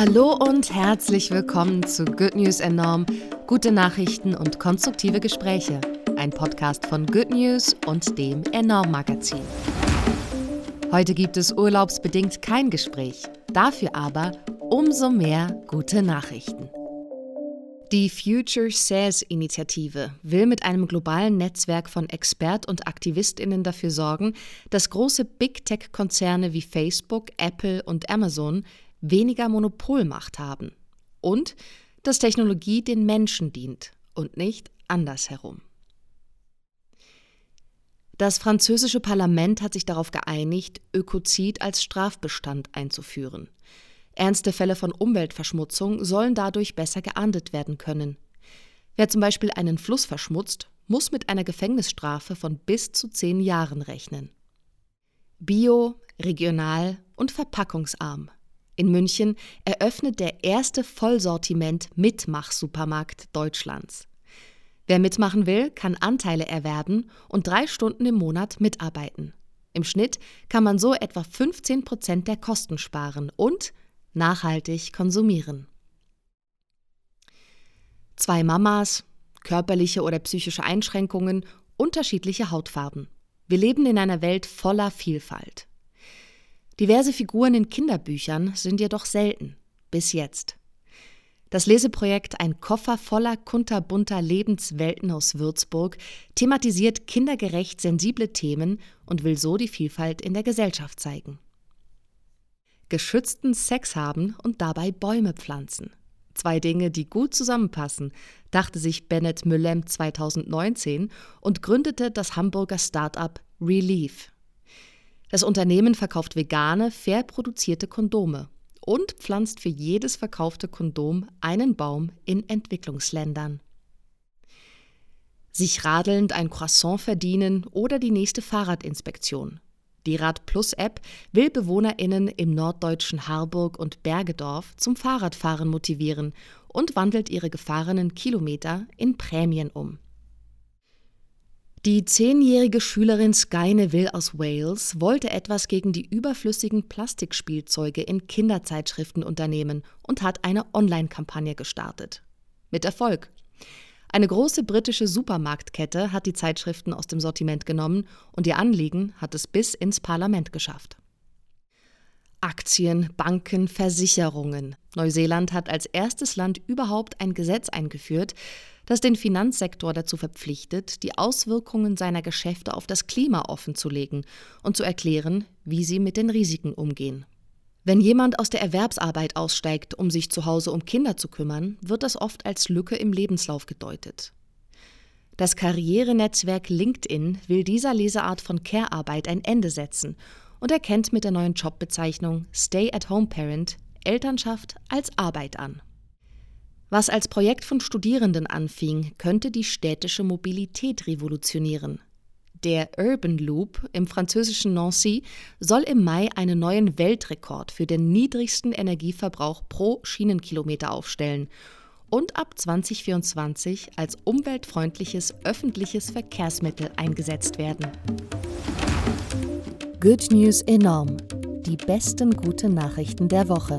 Hallo und herzlich willkommen zu Good News Enorm, gute Nachrichten und konstruktive Gespräche. Ein Podcast von Good News und dem Enorm Magazin. Heute gibt es urlaubsbedingt kein Gespräch, dafür aber umso mehr gute Nachrichten. Die Future Says Initiative will mit einem globalen Netzwerk von Expert- und Aktivistinnen dafür sorgen, dass große Big Tech-Konzerne wie Facebook, Apple und Amazon weniger Monopolmacht haben und dass Technologie den Menschen dient und nicht andersherum. Das französische Parlament hat sich darauf geeinigt, Ökozid als Strafbestand einzuführen. Ernste Fälle von Umweltverschmutzung sollen dadurch besser geahndet werden können. Wer zum Beispiel einen Fluss verschmutzt, muss mit einer Gefängnisstrafe von bis zu zehn Jahren rechnen. Bio, regional und verpackungsarm. In München eröffnet der erste Vollsortiment-Mitmach-Supermarkt Deutschlands. Wer mitmachen will, kann Anteile erwerben und drei Stunden im Monat mitarbeiten. Im Schnitt kann man so etwa 15 Prozent der Kosten sparen und nachhaltig konsumieren. Zwei Mamas, körperliche oder psychische Einschränkungen, unterschiedliche Hautfarben. Wir leben in einer Welt voller Vielfalt. Diverse Figuren in Kinderbüchern sind jedoch selten, bis jetzt. Das Leseprojekt Ein Koffer voller kunterbunter Lebenswelten aus Würzburg thematisiert kindergerecht sensible Themen und will so die Vielfalt in der Gesellschaft zeigen geschützten Sex haben und dabei Bäume pflanzen. Zwei Dinge, die gut zusammenpassen, dachte sich Bennett Müllem 2019 und gründete das Hamburger Start-up Relief. Das Unternehmen verkauft vegane, fair produzierte Kondome und pflanzt für jedes verkaufte Kondom einen Baum in Entwicklungsländern. Sich radelnd ein Croissant verdienen oder die nächste Fahrradinspektion. Die Radplus-App will BewohnerInnen im norddeutschen Harburg und Bergedorf zum Fahrradfahren motivieren und wandelt ihre gefahrenen Kilometer in Prämien um. Die zehnjährige Schülerin Sky Neville aus Wales wollte etwas gegen die überflüssigen Plastikspielzeuge in Kinderzeitschriften unternehmen und hat eine Online-Kampagne gestartet. Mit Erfolg. Eine große britische Supermarktkette hat die Zeitschriften aus dem Sortiment genommen und ihr Anliegen hat es bis ins Parlament geschafft. Aktien, Banken, Versicherungen. Neuseeland hat als erstes Land überhaupt ein Gesetz eingeführt, das den Finanzsektor dazu verpflichtet, die Auswirkungen seiner Geschäfte auf das Klima offenzulegen und zu erklären, wie sie mit den Risiken umgehen. Wenn jemand aus der Erwerbsarbeit aussteigt, um sich zu Hause um Kinder zu kümmern, wird das oft als Lücke im Lebenslauf gedeutet. Das Karrierenetzwerk LinkedIn will dieser Leseart von Care-Arbeit ein Ende setzen und erkennt mit der neuen Jobbezeichnung Stay-at-Home Parent Elternschaft als Arbeit an. Was als Projekt von Studierenden anfing, könnte die städtische Mobilität revolutionieren. Der Urban Loop im französischen Nancy soll im Mai einen neuen Weltrekord für den niedrigsten Energieverbrauch pro Schienenkilometer aufstellen und ab 2024 als umweltfreundliches öffentliches Verkehrsmittel eingesetzt werden. Good News enorm. Die besten guten Nachrichten der Woche